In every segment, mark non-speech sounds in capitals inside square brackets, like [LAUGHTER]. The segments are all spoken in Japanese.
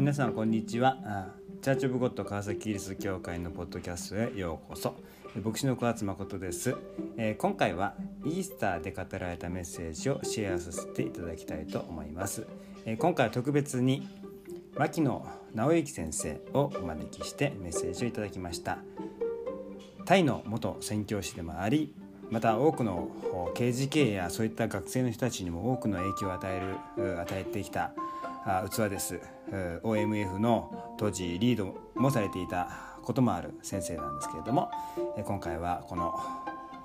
皆さんこんにちは。チャーチオブゴッド川崎キリスト教会のポッドキャストへようこそ。牧師の小松誠です、えー、今回はイースターで語られたメッセージをシェアさせていただきたいと思います、えー、今回は特別に牧野直之先生をお招きしてメッセージをいただきました。タイの元宣教師でもありまた多くの刑事系やそういった学生の人たちにも多くの影響を与える与えてきた器です。OMF の当時リードもされていたこともある先生なんですけれども今回はこの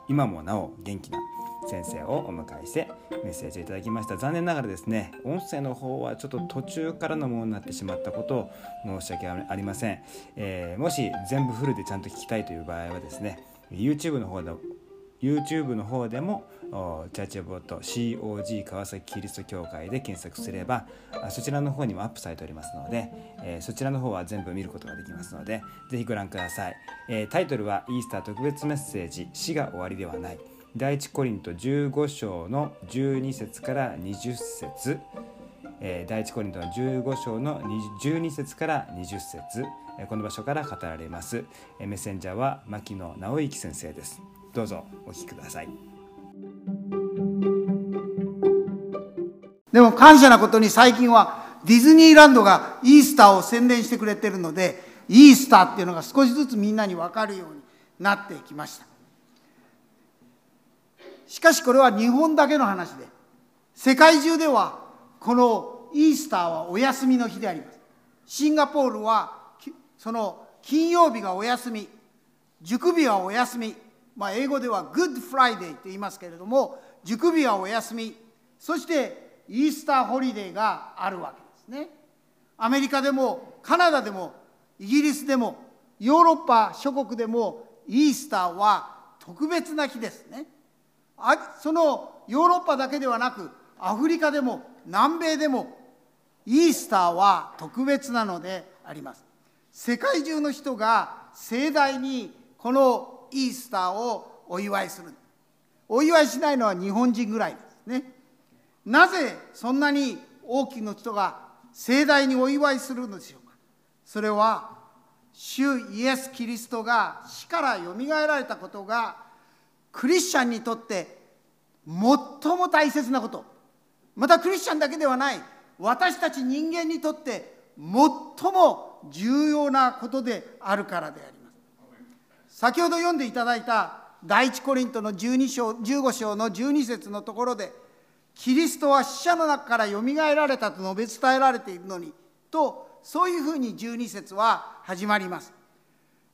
今もなお元気な先生をお迎えしてメッセージをいただきました。残念ながらですね音声の方はちょっと途中からのものになってしまったことを申し訳ありません、えー、もし全部フルでちゃんと聞きたいという場合はですね YouTube の方で YouTube の方でもチャーチボット COG 川崎キリスト教会で検索すればそちらの方にもアップされておりますので、えそちらの方は全部見ることができますのでぜひご覧ください、えタイトルはイースター特別メッセージ死が終わりではない。第一コリント15章の12節から20節。第一コリントの15章の12節から20節。この場所から語られます。メッセンジャーは牧野直之先生です。どうぞお聞きください。でも感謝なことに最近はディズニーランドがイースターを宣伝してくれてるのでイースターっていうのが少しずつみんなに分かるようになってきました。しかしこれは日本だけの話で世界中ではこのイースターはお休みの日であります。シンガポールはその金曜日がお休み祝日はお休み、まあ、英語では Good Friday と言いますけれども祝日はお休みそして Easter Holiday があるわけですね。アメリカでもカナダでもイギリスでもヨーロッパ諸国でもイースターは特別な日ですね。そのヨーロッパだけではなくアフリカでも南米でもイースターは特別なのであります。世界中の人が盛大にこのイースターをお祝いする。お祝いしないのは日本人ぐらいですね。なぜそんなに多くの人が盛大にお祝いするのでしょうか？それは主イエス・キリストが死からよみがえられたことがクリスチャンにとって最も大切なこと。またクリスチャンだけではない。私たち人間にとって最も重要なことであるからであります。先ほど読んでいただいた第一コリントの12章15章の12節のところで「キリストは死者の中からよみがえられたと述べ伝えられているのにとそういうふうに12節は始まります。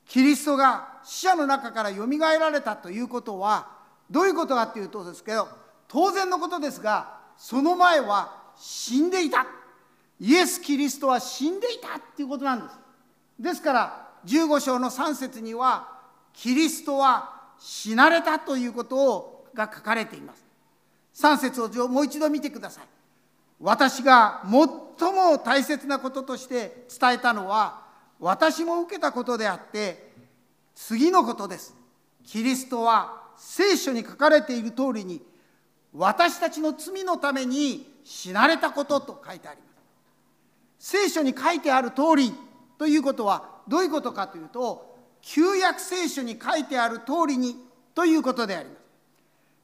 キリストが死者の中からよみがえられたということはどういうことかっていうとですけど当然のことですがその前は死んでいた。イエス・キリストは死んでいたっていうことなんです。ですから15章の3節にはキリストは死なれたということが書かれています。3節をもう一度見てください。私が最も大切なこととして伝えたのは私も受けたことであって次のことです。キリストは聖書に書かれている通りに私たちの罪のために死なれたことと書いてあります。聖書に書いてある通りということはどういうことかというと旧約聖書に書いてある通りにということであります。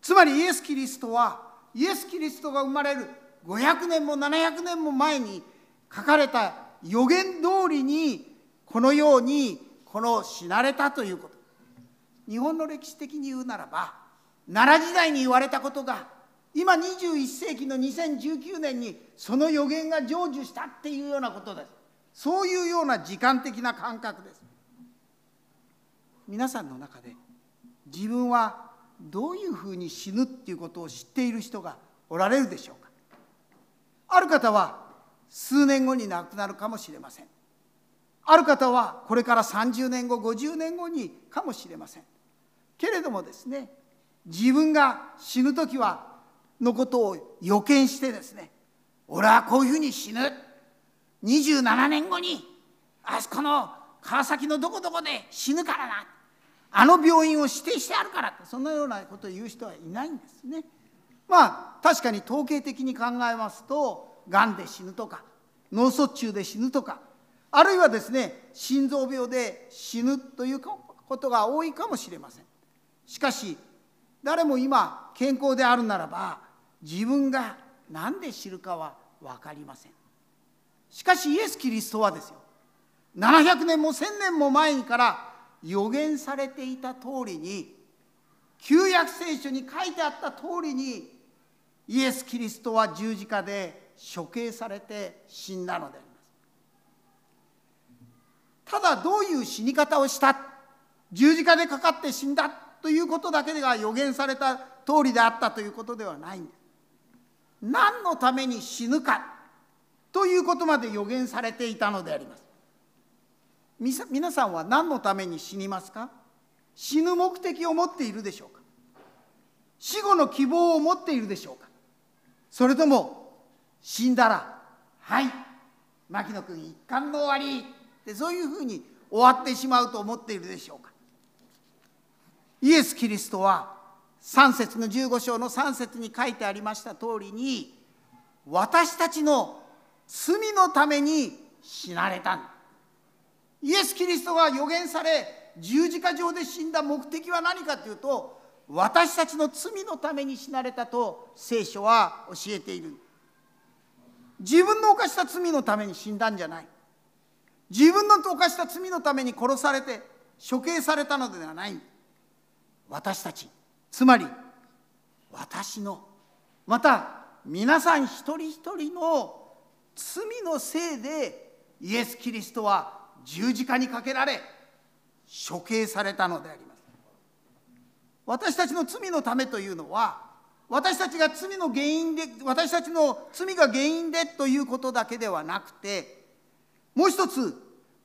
つまりイエス・キリストはイエス・キリストが生まれる500年も700年も前に書かれた予言通りにこのようにこの死なれたということ。日本の歴史的に言うならば奈良時代に言われたことが今21世紀の2019年にその予言が成就したっていうようなことです。そういうような時間的な感覚です。皆さんの中で自分はどういうふうに死ぬっていうことを知っている人がおられるでしょうか？ある方は数年後に亡くなるかもしれません。ある方はこれから30年後50年後にかもしれません。けれどもですね自分が死ぬ時はのことを予見してですね俺はこういうふうに死ぬ。27年後にあそこの川崎のどこどこで死ぬからなあの病院を指定してあるからってそのようなことを言う人はいないんですね。まあ確かに統計的に考えますとがんで死ぬとか脳卒中で死ぬとかあるいはですね心臓病で死ぬということが多いかもしれません。しかし誰も今健康であるならば自分が何で死ぬかは分かりません。しかしイエス・キリストはですよ。700年も1000年も前から予言されていた通りに旧約聖書に書いてあった通りにイエス・キリストは十字架で処刑されて死んだのであります。ただどういう死に方をした十字架でかかって死んだということだけが予言された通りであったということではないんです何のために死ぬかということまで予言されていたのであります。皆さんは何のために死にますか？死ぬ目的を持っているでしょうか？死後の希望を持っているでしょうか？それとも死んだら「はい牧野君一貫の終わり」ってそういうふうに終わってしまうと思っているでしょうか？イエス・キリストは3節の15章の3節に書いてありました通りに私たちの罪のために死なれたイエス・キリストが予言され十字架上で死んだ目的は何かというと私たちの罪のために死なれたと聖書は教えている。自分の犯した罪のために死んだんじゃない。自分の犯した罪のために殺されて処刑されたのではない。私たちつまり私のまた皆さん一人一人の罪のせいでイエス・キリストは十字架にかけられ処刑されたのであります。私たちの罪のためというのは私たちが罪の原因で私たちの罪が原因でということだけではなくてもう一つ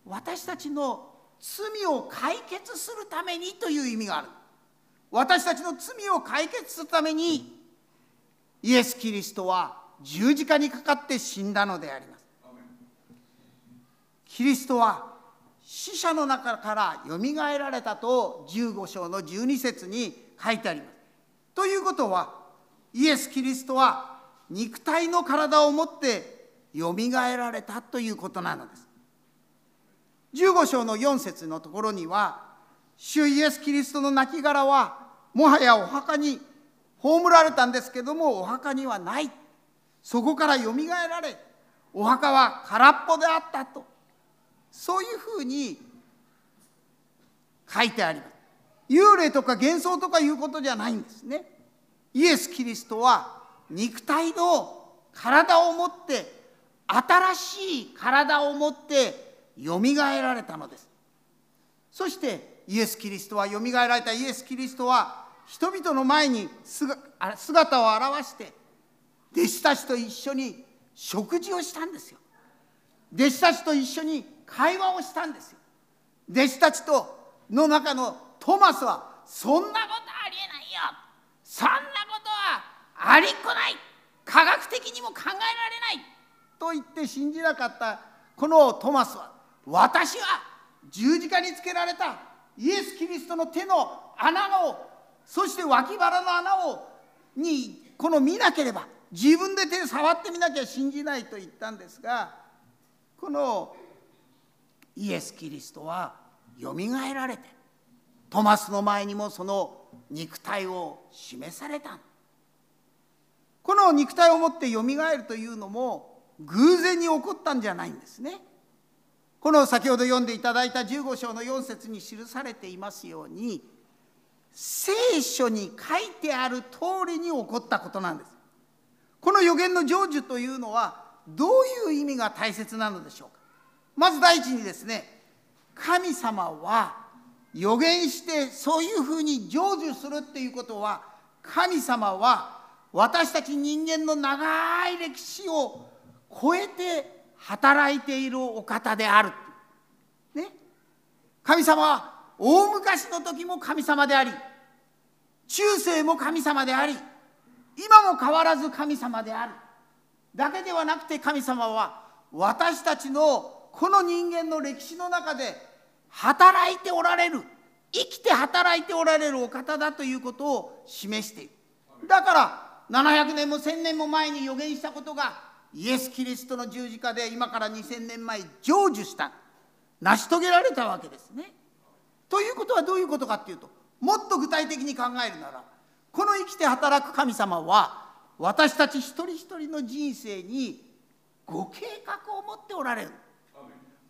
私たちの罪を解決するためにという意味がある。私たちの罪を解決するためにイエス・キリストは十字架にかかって死んだのであります。キリストは死者の中からよみがえられたと15章の12節に書いてあります。ということはイエス・キリストは肉体の体を持ってよみがえられたということなのです。15章の4節のところには主イエス・キリストの亡骸はもはやお墓に葬られたんですけどもお墓にはない。そこからよみがえられお墓は空っぽであったと。そういうふうに書いてあります。幽霊とか幻想とかいうことじゃないんですね。イエス・キリストは肉体の体を持って新しい体を持ってよみがえられたのです。そしてイエス・キリストはよみがえられた。イエス・キリストは人々の前に姿を現して弟子たちと一緒に食事をしたんですよ。弟子たちと一緒に会話をしたんですよ。弟子たちとの中のトマスはそんなことありえないよ。そんなことはありっこない。科学的にも考えられない。と言って信じなかったこのトマスは私は十字架につけられたイエス・キリストの手の穴をそして脇腹の穴をにこの見なければ自分で手で触ってみなきゃ信じないと言ったんですがこのイエス・キリストはよみがえられてトマスの前にもその肉体を示されたこの肉体を持ってよみがえるというのも偶然に起こったんじゃないんですね。この先ほど読んでいただいた15章の4節に記されていますように聖書に書いてある通りに起こったことなんです。この予言の成就というのはどういう意味が大切なのでしょうか？まず第一にですね神様は予言してそういうふうに成就するっていうことは神様は私たち人間の長い歴史を超えて働いているお方である。ね、神様は大昔の時も神様であり中世も神様であり今も変わらず神様であるだけではなくて神様は私たちのこの人間の歴史の中で働いておられる生きて働いておられるお方だということを示しているだから700年も1000年も前に予言したことがイエス・キリストの十字架で今から2000年前成就した成し遂げられたわけですね。ということはどういうことかっていうともっと具体的に考えるならこの生きて働く神様は私たち一人一人の人生にご計画を持っておられる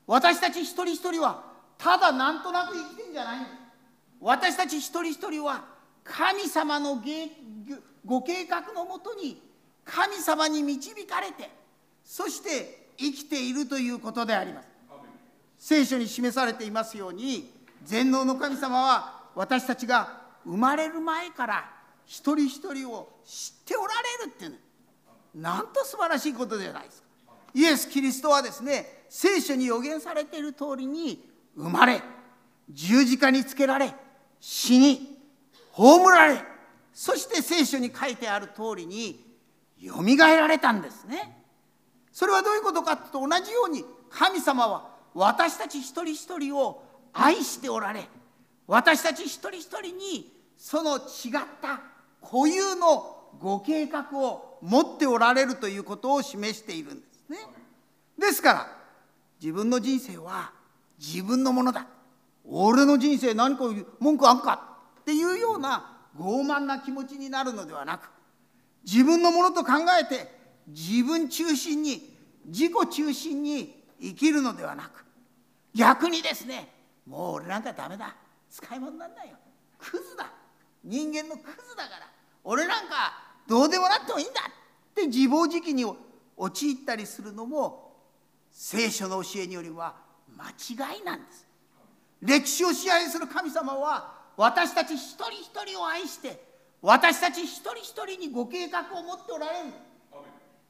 私たち一人一人はただなんとなく生きてんじゃないんです私たち一人一人は神様のご計画のもとに神様に導かれてそして生きているということであります。聖書に示されていますように全能の神様は私たちが生まれる前から一人一人を知っておられるっていうなんと素晴らしいことじゃないですか。イエス・キリストはですね聖書に予言されている通りに生まれ十字架につけられ死に葬られそして聖書に書いてある通りによみがえられたんですね。それはどういうことかとと同じように神様は私たち一人一人を愛しておられ私たち一人一人にその違った固有のご計画を持っておられるということを示しているんですね。ですから自分の人生は自分のものだ。俺の人生何か文句あんかっていうような傲慢な気持ちになるのではなく自分のものと考えて自分中心に自己中心に生きるのではなく逆にですねもう俺なんかダメだ。使い物になんだよ。クズだ。人間のクズだから。俺なんかどうでもなってもいいんだって自暴自棄に陥ったりするのも聖書の教えによりは間違いなんです。歴史を支配する神様は私たち一人一人を愛して私たち一人一人にご計画を持っておられる。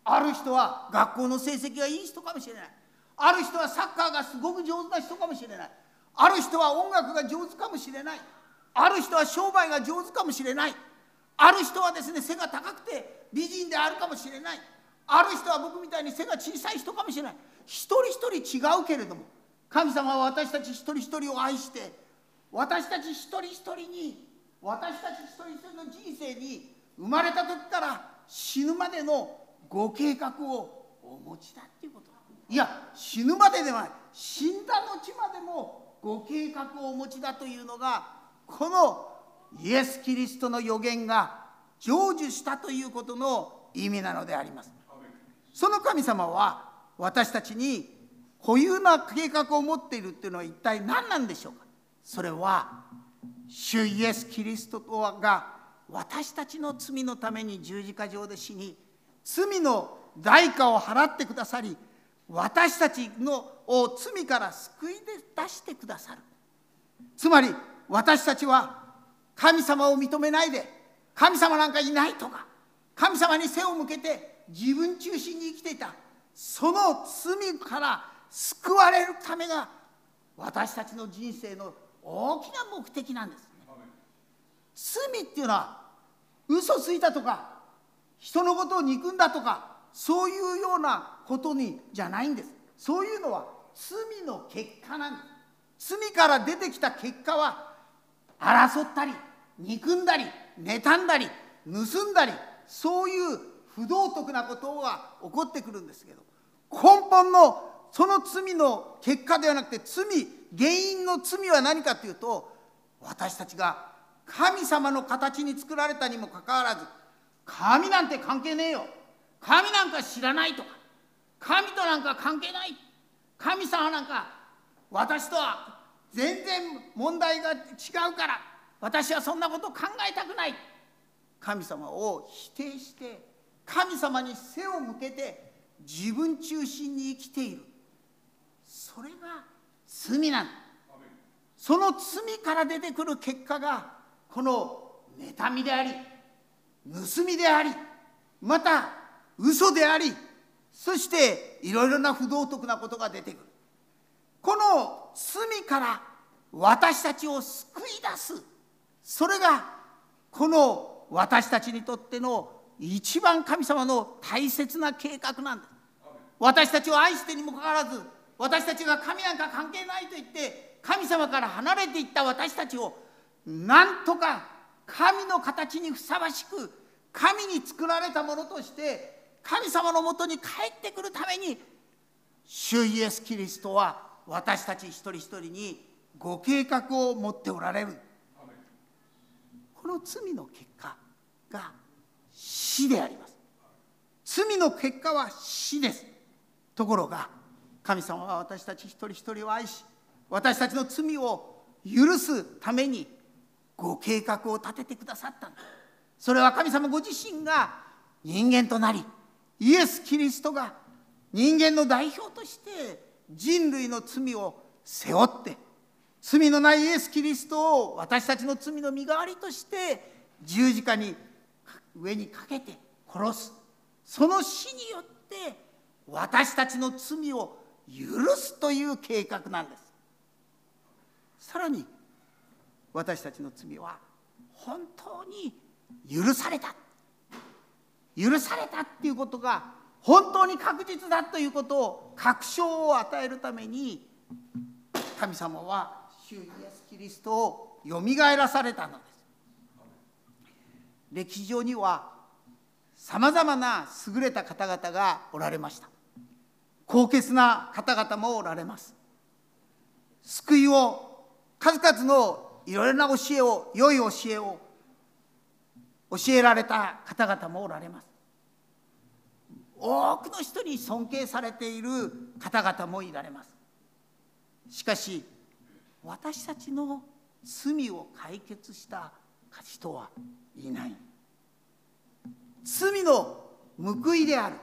ある人は学校の成績がいい人かもしれない。ある人はサッカーがすごく上手な人かもしれない。ある人は音楽が上手かもしれない。ある人は商売が上手かもしれない。ある人はですね背が高くて美人であるかもしれない。ある人は僕みたいに背が小さい人かもしれない一人一人違うけれども神様は私たち一人一人を愛して私たち一人一人に私たち一人一人の人生に生まれた時から死ぬまでのご計画をお持ちだっていうこといや死ぬまでではない死んだ後までもご計画をお持ちだというのがこのイエス・キリストの予言が成就したということの意味なのであります。その神様は私たちに固有な計画を持っているっていうのは一体何なんでしょうか？それは主イエス・キリストが私たちの罪のために十字架上で死に罪の代価を払ってくださり私たちのを罪から救い出してくださる。つまり私たちは神様を認めないで神様なんかいないとか神様に背を向けて自分中心に生きていた。その罪から救われるためが私たちの人生の大きな目的なんです、罪っていうのは嘘ついたとか人のことを憎んだとかそういうようなことにじゃないんです。そういうのは罪の結果なんです。罪から出てきた結果は争ったり憎んだり妬んだり盗んだりそういう不道徳なことが起こってくるんですけど根本のその罪の結果ではなくて罪原因の罪は何かというと私たちが神様の形に作られたにもかかわらず神なんて関係ねえよ。神なんか知らないとか神となんか関係ない。神様なんか私とは全然問題が違うから私はそんなこと考えたくない。神様を否定して神様に背を向けて自分中心に生きている。それが罪なんだ。その罪から出てくる結果がこの妬みであり盗みでありまた嘘でありそしていろいろな不道徳なことが出てくる。この罪から私たちを救い出す。それがこの私たちにとっての一番神様の大切な計画なんです私たちを愛してにもかかわらず私たちが神なんか関係ないと言って神様から離れていった私たちをなんとか神の形にふさわしく神に作られたものとして神様のもとに帰ってくるために主イエス・キリストは私たち一人一人にご計画を持っておられる。この罪の結果が死であります。罪の結果は死です。ところが神様は私たち一人一人を愛し私たちの罪を許すためにご計画を立ててくださったそれは神様ご自身が人間となりイエス・キリストが人間の代表として人類の罪を背負って罪のないイエス・キリストを私たちの罪の身代わりとして十字架に上にかけて殺す。その死によって私たちの罪を許すという計画なんです。さらに私たちの罪は本当に許された。許されたっていうことが本当に確実だということを確証を与えるために神様は主イエス・キリストをよみがえらされたのです。歴史上にはさまざまな優れた方々がおられました。高潔な方々もおられます。救いを数々のいろいろな教えを良い教えを教えられた方々もおられます。多くの人に尊敬されている方々もいられます。しかし私たちの罪を解決した人はいない。罪の報いである。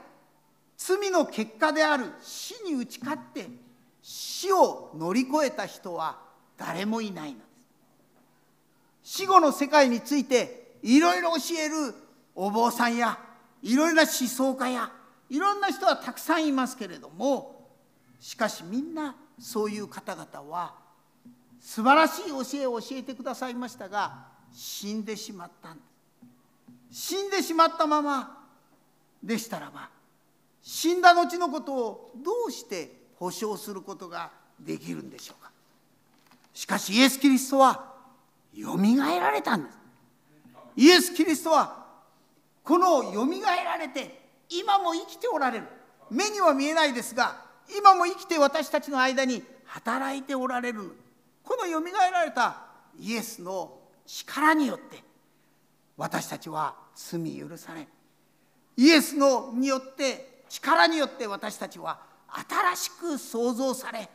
罪の結果である。死に打ち勝って死を乗り越えた人は誰もいないのです。死後の世界についていろいろ教えるお坊さんやいろいろな思想家やいろんな人はたくさんいますけれどもしかしみんなそういう方々は素晴らしい教えを教えてくださいましたが死んでしまったんです死んでしまったままでしたらば死んだ後のことをどうして保証することができるんでしょうか。しかしイエス・キリストはよみがえられたんです。イエス・キリストはこのよみがえられて今も生きておられる。目には見えないですが今も生きて私たちの間に働いておられる。このよみがえられたイエスの力によって私たちは罪許されイエスのによって力によって私たちは新しく創造され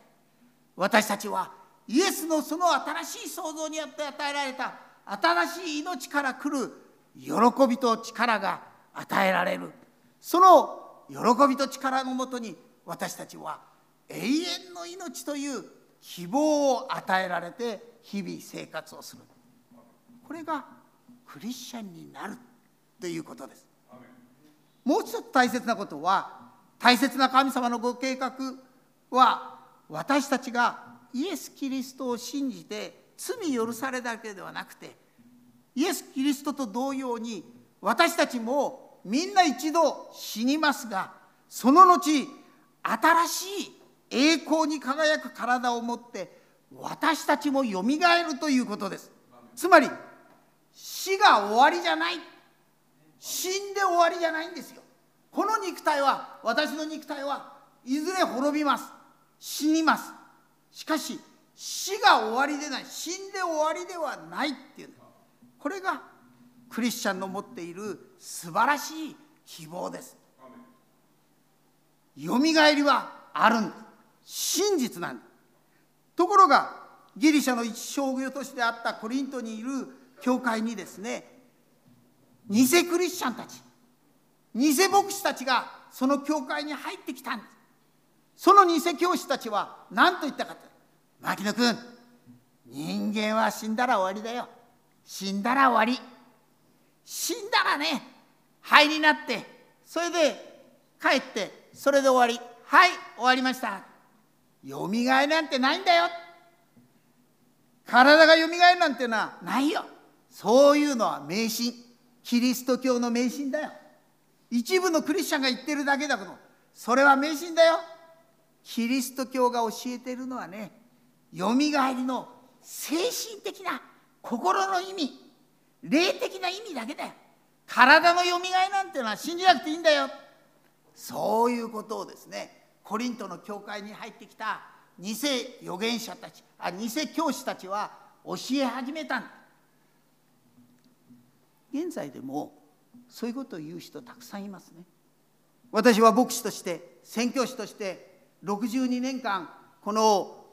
私たちはイエスのその新しい創造によって与えられた新しい命から来る喜びと力が与えられる。その喜びと力のもとに私たちは永遠の命という希望を与えられて日々生活をする。これがクリスチャンになるということです。もう一つ大切なことは大切な神様のご計画は私たちがイエス・キリストを信じて罪許されだけではなくてイエス・キリストと同様に私たちもみんな一度死にますがその後新しい栄光に輝く体を持って私たちもよみがえるということです。つまり死が終わりじゃない。死んで終わりじゃないんですよ。この肉体は私の肉体はいずれ滅びます。死にます。しかし死が終わりでない。死んで終わりではないっていうこれがクリスチャンの持っている素晴らしい希望です。よみがえりはあるんです真実なんですところがギリシャの一商業都市であったコリントにいる教会にですね偽クリスチャンたち偽牧師たちがその教会に入ってきたんです。その偽教師たちは何と言ったかと牧野君人間は死んだら終わりだよ。死んだら終わり。死んだらね灰になってそれで帰ってそれで終わり。はい終わりました。よみがえなんてないんだよ。体がよみがえるなんてのはないよ。そういうのは迷信。キリスト教の迷信だよ。一部のクリスチャンが言ってるだけだけどそれは迷信だよ。キリスト教が教えてるのはねよみがえりの精神的な心の意味。霊的な意味だけだよ。体のよみがえなんてのは信じなくていいんだよ。そういうことをですねコリントの教会に入ってきた偽預言者たちあ偽教師たちは教え始めたんだ。現在でもそういうことを言う人たくさんいますね。私は牧師として宣教師として62年間この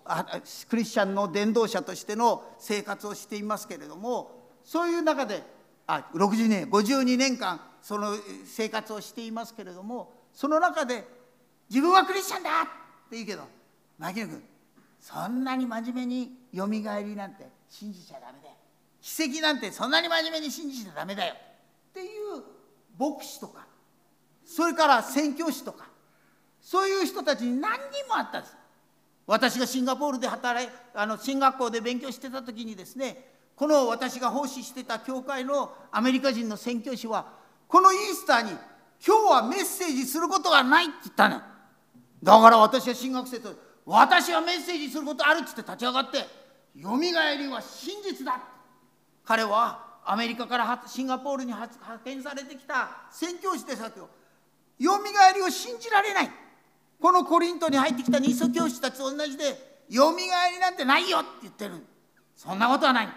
クリスチャンの伝道者としての生活をしていますけれどもそういう中であ62年52年間その生活をしていますけれどもその中で自分はクリスチャンだって言うけど牧野君そんなに真面目によみがえりなんて信じちゃダメだよ。奇跡なんてそんなに真面目に信じちゃダメだよ。っていう牧師とかそれから宣教師とかそういう人たちに何人もあったんです。私がシンガポールで働いあの進学校で勉強してた時にですねこの私が奉仕してた教会のアメリカ人の宣教師はこのイースターに今日はメッセージすることがないって言ったの。だから私は進学生と私はメッセージすることあるっつって立ち上がってよみがえりは真実だ。彼はアメリカからシンガポールに派遣されてきた宣教師でさけどよ。みがえりを信じられない。このコリントに入ってきた二祖教師たちと同じでよみがえりなんてないよって言ってる。そんなことはない。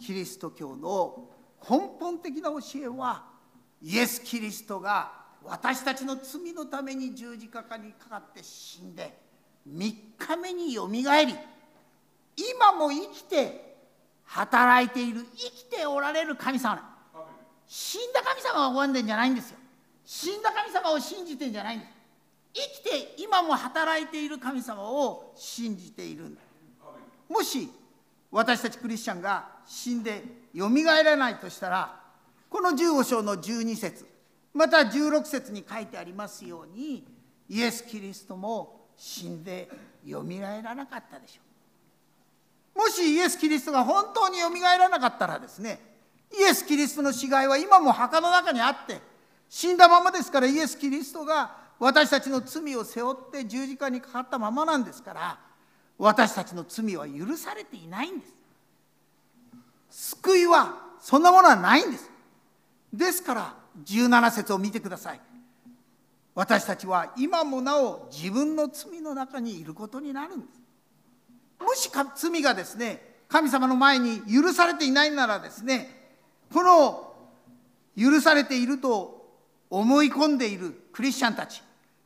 キリスト教の根本的な教えはイエス・キリストが私たちの罪のために十字架にかかって死んで3日目によみがえり今も生きて働いている生きておられる神様。死んだ神様が拝んでんじゃないんですよ。死んだ神様を信じてんじゃないんです。生きて今も働いている神様を信じているんだ。もし私たちクリスチャンが死んでよみがえらないとしたらこの15章の12節また16節に書いてありますようにイエス・キリストも死んでよみがえらなかったでしょう。もしイエス・キリストが本当によみがえらなかったらですねイエス・キリストの死骸は今も墓の中にあって死んだままですからイエス・キリストが私たちの罪を背負って十字架にかかったままなんですから私たちの罪は許されていないんです。救いはそんなものはないんです。ですから17節を見てください。私たちは今もなお自分の罪の中にいることになるんです。もし罪がですね神様の前に許されていないならですねこの許されていると思い込んでいるクリスチャンたち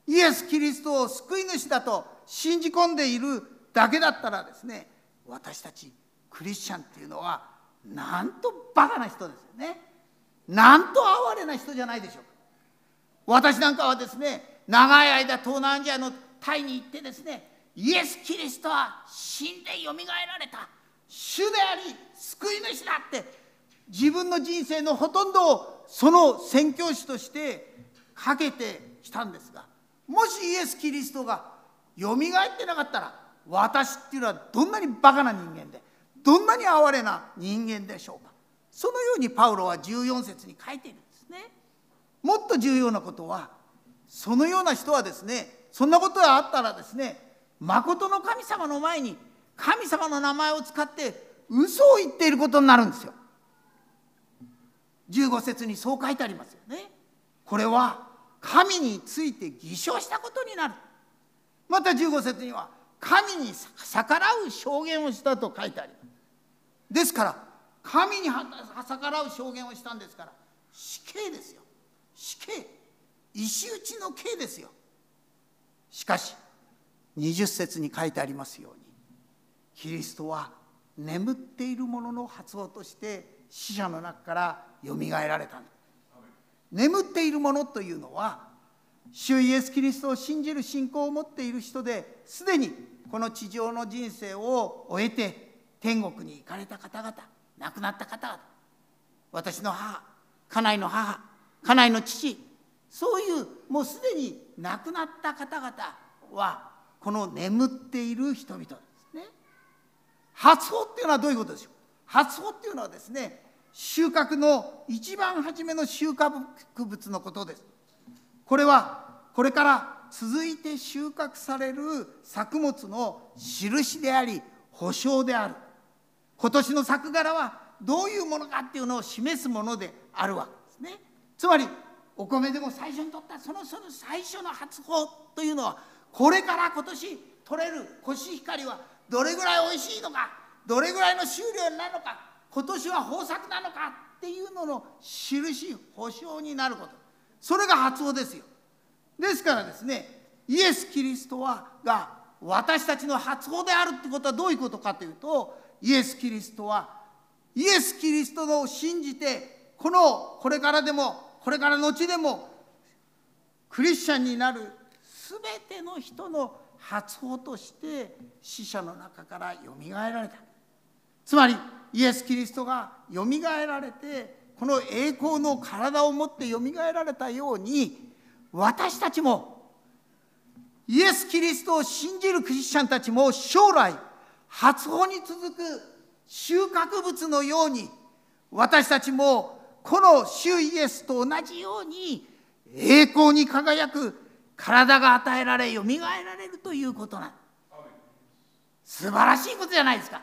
イエス・キリストを救い主だと信じ込んでいるだけだったらですね私たちクリスチャンっていうのはなんとバカな人ですよね。なんと哀れな人じゃないでしょうか。私なんかはですね長い間東南アジアのタイに行ってですねイエス・キリストは死んでよみがえられた。主であり救い主だって。自分の人生のほとんどをその宣教師としてかけてきたんですが。もしイエス・キリストがよみがえってなかったら私っていうのはどんなにバカな人間でどんなに哀れな人間でしょうか。そのようにパウロは14節に書いているんですね。もっと重要なことはそのような人はですねそんなことがあったらですね誠の神様の前に神様の名前を使って嘘を言っていることになるんですよ15節にそう書いてありますよね。これは神について偽証したことになる。また15節には神に逆らう証言をしたと書いてあります。ですから神に逆らう証言をしたんですから死刑ですよ。死刑。石打ちの刑ですよ。しかし20節に書いてありますようにキリストは眠っているものの発音として死者の中からよみがえられた眠っているものというのは主イエス・キリストを信じる信仰を持っている人ですでにこの地上の人生を終えて天国に行かれた方々亡くなった方々私の母家内の母家内の父そういうもうすでに亡くなった方々はこの眠っている人々ですね。発砲っていうのはどういうことでしょう？発砲っていうのはですね収穫の一番初めの収穫物のことです。これはこれから続いて収穫される作物の印であり保証である。今年の作柄はどういうものかっていうのを示すものであるわけですね。つまりお米でも最初に取ったそのその最初の発酵というのはこれから今年取れるコシヒカリはどれぐらいおいしいのかどれぐらいの収量になるのか今年は豊作なのかっていうのの印保証になること。それが発音ですよ。ですからですねイエス・キリストはが私たちの発音であるってことはどういうことかというとイエス・キリストはイエス・キリストを信じてこのこれからでもこれから後でもクリスチャンになる全ての人の発音として死者の中からよみがえられた。つまりイエス・キリストがよみがえられてこの栄光の体を持ってよみがえられたように私たちもイエス・キリストを信じるクリスチャンたちも将来発音に続く収穫物のように私たちもこの主イエスと同じように栄光に輝く体が与えられよみがえられるということなん。素晴らしいことじゃないですか。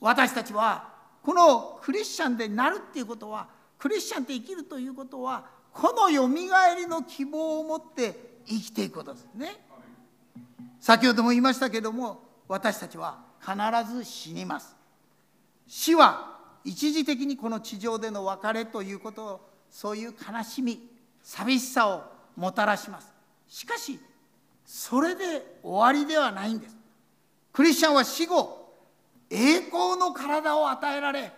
私たちはこのクリスチャンでなるっていうことはクリスチャンで生きるということはこのよみがえりの希望を持って生きていくことですね。先ほども言いましたけども私たちは必ず死にます。死は一時的にこの地上での別れということをそういう悲しみ寂しさをもたらします。しかしそれで終わりではないんです。クリスチャンは死後栄光の体を与えられ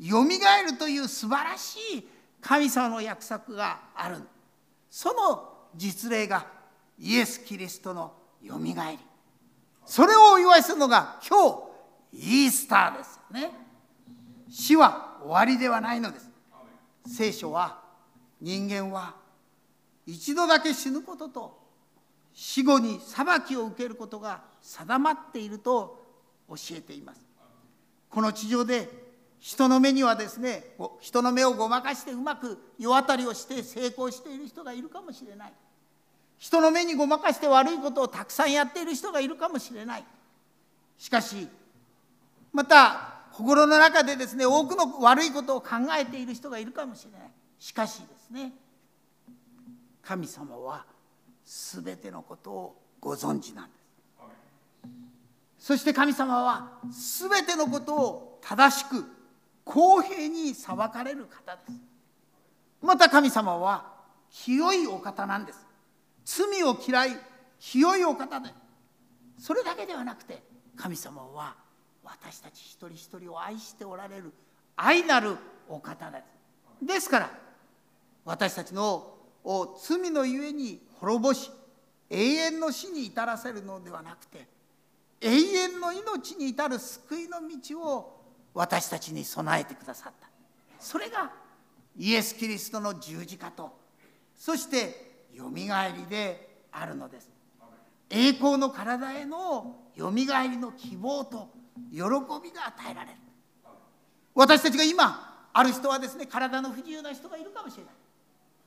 よみがえるという素晴らしい神様の約束があるその実例がイエス・キリストのよみがえり。それをお祝いするのが今日イースターですよね。死は終わりではないのです。聖書は人間は一度だけ死ぬことと死後に裁きを受けることが定まっていると教えています。この地上で人の目にはですね人の目をごまかしてうまく世渡りをして成功している人がいるかもしれない。人の目にごまかして悪いことをたくさんやっている人がいるかもしれない。しかしまた心の中でですね多くの悪いことを考えている人がいるかもしれない。しかしですね神様は全てのことをご存知なんです。そして神様は全てのことを正しく公平に裁かれる方です。また神様は清いお方なんです。罪を嫌い清いお方で。それだけではなくて神様は私たち一人一人を愛しておられる愛なるお方です。ですから私たちの罪のゆえに滅ぼし永遠の死に至らせるのではなくて永遠の命に至る救いの道を私たちに備えてくださった。それがイエス・キリストの十字架とそしてよみがえりであるのです。栄光の体へのよみがえりの希望と喜びが与えられる。私たちが今ある人はですね体の不自由な人がいるかもしれない。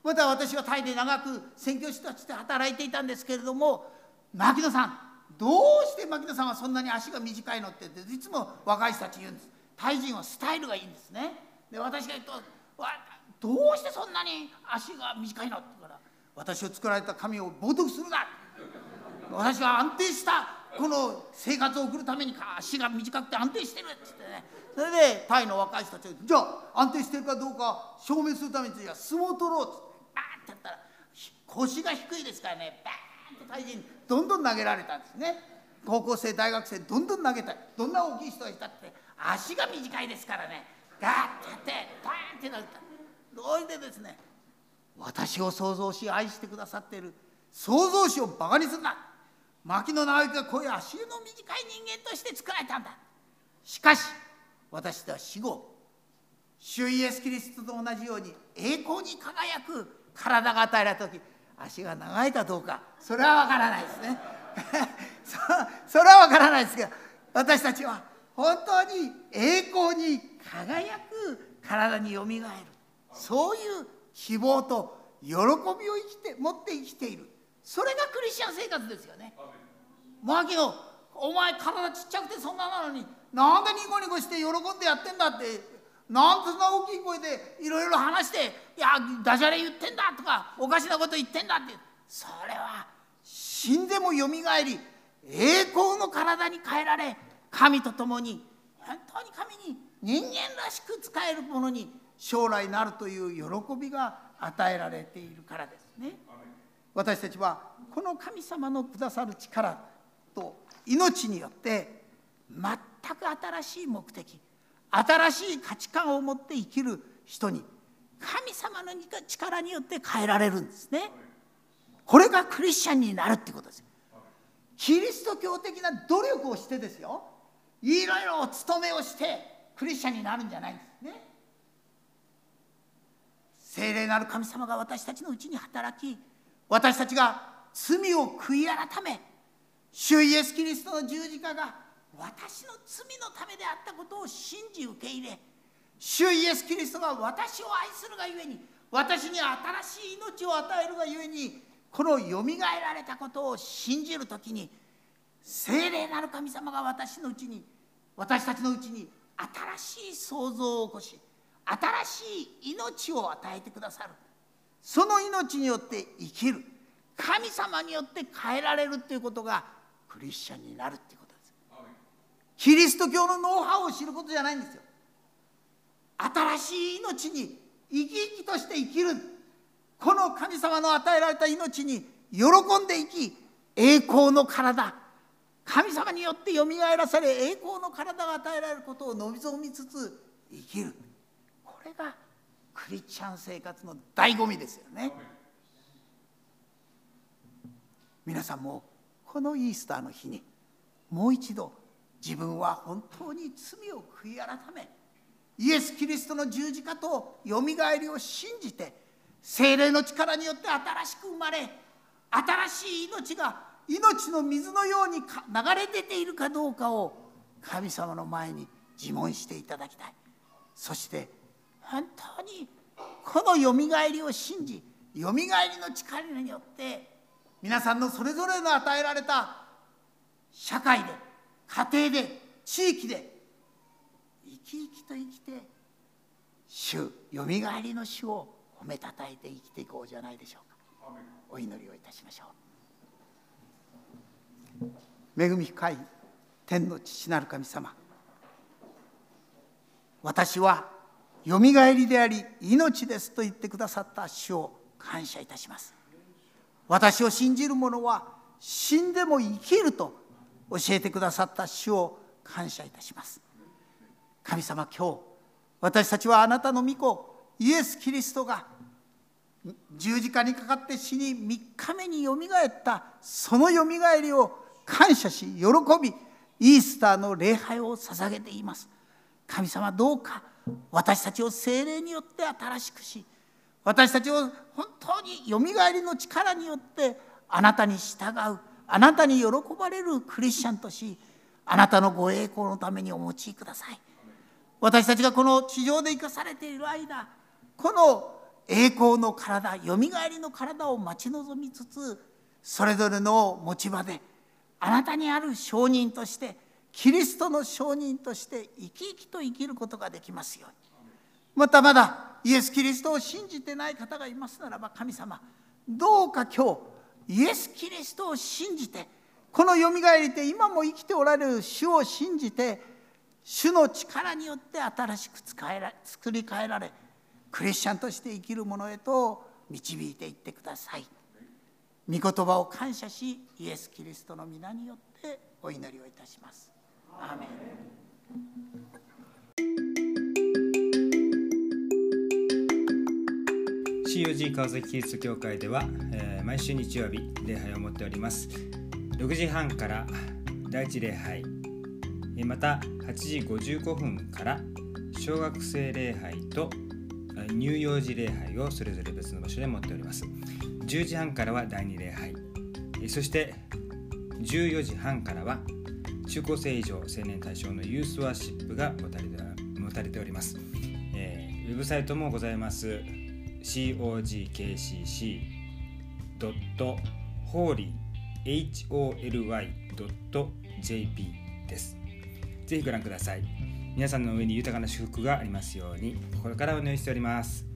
また私はタイで長く宣教師として働いていたんですけれども牧野さんどうして牧野さんはそんなに足が短いのっていつも若い人たち言うんです。タイ人はスタイルがいいんですね。で私が言うと「どうしてそんなに足が短いの?」って言うから「私を作られた神を冒涜するな」私は安定したこの生活を送るために足が短くて安定してるって言ってね。それでタイの若い人たちが「じゃあ安定してるかどうか証明するためにじゃあ相撲取ろう」っつって。ってやったら腰が低いですからねバーンってタイ人どんどん投げられたんですね。高校生大学生どんどん投げたどんな大きい人がいたって足が短いですからね。ガーッてやってバーンって投げた。それでですね私を創造し愛してくださっている創造主をバカにするな。牧野直之がこういう足の短い人間として作られたんだ。しかし私では死後主イエス・キリストと同じように栄光に輝く体が与えられた時足が長いかどうかそれは分からないですね [LAUGHS] それは分からないですけど私たちは本当に栄光に輝く体によみがえるそういう希望と喜びを生きて持って生きているそれがクリスチャン生活ですよね。牧野お前体ちっちゃくてそんななのになんでニコニコして喜んでやってんだってなんでそんな大きい声でいろいろ話して「いやダジャレ言ってんだ」とか「おかしなこと言ってんだ」ってそれは死んでもよみがえり栄光の体に変えられ神と共に本当に神に人間らしく使えるものに将来なるという喜びが与えられているからですね。私たちはこの神様のくださる力と命によって全く新しい目的新しい価値観を持って生きる人に神様の力によって変えられるんですね。これがクリスチャンになるってことです。キリスト教的な努力をしてですよいろいろお勤めをしてクリスチャンになるんじゃないんですね。聖霊なる神様が私たちのうちに働き私たちが罪を悔い改め主イエス・キリストの十字架が私の罪のためであったことを信じ受け入れ主イエス・キリストが私を愛するがゆえに私に新しい命を与えるがゆえにこのよみがえられたことを信じる時に聖霊なる神様が私のうちに私たちのうちに新しい創造を起こし新しい命を与えてくださる。その命によって生きる。神様によって変えられるということがクリスチャンになるっていうこと。キリスト教のノウハウを知ることじゃないんですよ。新しい命に生き生きとして生きる。この神様の与えられた命に喜んで生き栄光の体。神様によってよみがえらされ栄光の体が与えられることを望みつつ生きる。これがクリスチャン生活の醍醐味ですよね。皆さんもこのイースターの日にもう一度自分は本当に罪を悔い改めイエス・キリストの十字架とよみがえりを信じて精霊の力によって新しく生まれ新しい命が命の水のように流れ出ているかどうかを神様の前に自問していただきたい。そして本当にこのよみがえりを信じよみがえりの力によって皆さんのそれぞれの与えられた社会で家庭で地域で生き生きと生きて主よみがえりの主を褒めたたえて生きていこうじゃないでしょうか。お祈りをいたしましょう。恵み深い天の父なる神様。私はよみがえりであり命ですと言ってくださった主を感謝いたします。私を信じる者は死んでも生きると教えてくださった主を感謝いたします。神様今日私たちはあなたの御子イエス・キリストが十字架にかかって死に3日目によみがえったそのよみがえりを感謝し喜びイースターの礼拝を捧げています。神様どうか私たちを精霊によって新しくし私たちを本当によみがえりの力によってあなたに従う。あなたに喜ばれるクリスチャンとしあなたのご栄光のためにお持ちください。私たちがこの地上で生かされている間この栄光の体よみがえりの体を待ち望みつつそれぞれの持ち場であなたにある証人としてキリストの証人として生き生きと生きることができますように。またまだイエス・キリストを信じてない方がいますならば神様どうか今日イエス・キリストを信じてこのよみがえりで今も生きておられる主を信じて主の力によって新しく使えら作り変えられクリスチャンとして生きる者へと導いていってください。御言葉を感謝しイエス・キリストの皆によってお祈りをいたします。アーメン COG 川崎キリスト教会では、えー、毎週日曜日礼拝を持っております。6時半から第一礼拝。また8時55分から小学生礼拝と乳幼児礼拝をそれぞれ別の場所で持っております。10時半からは第2礼拝。そして14時半からは中高生以上青年対象のユースワーシップが持たれて持たれております、えー、ウェブサイトもございます。cogkcc.holy.jp です。ぜひご覧ください。皆さんの上に豊かな祝福がありますように心からお祈りしております。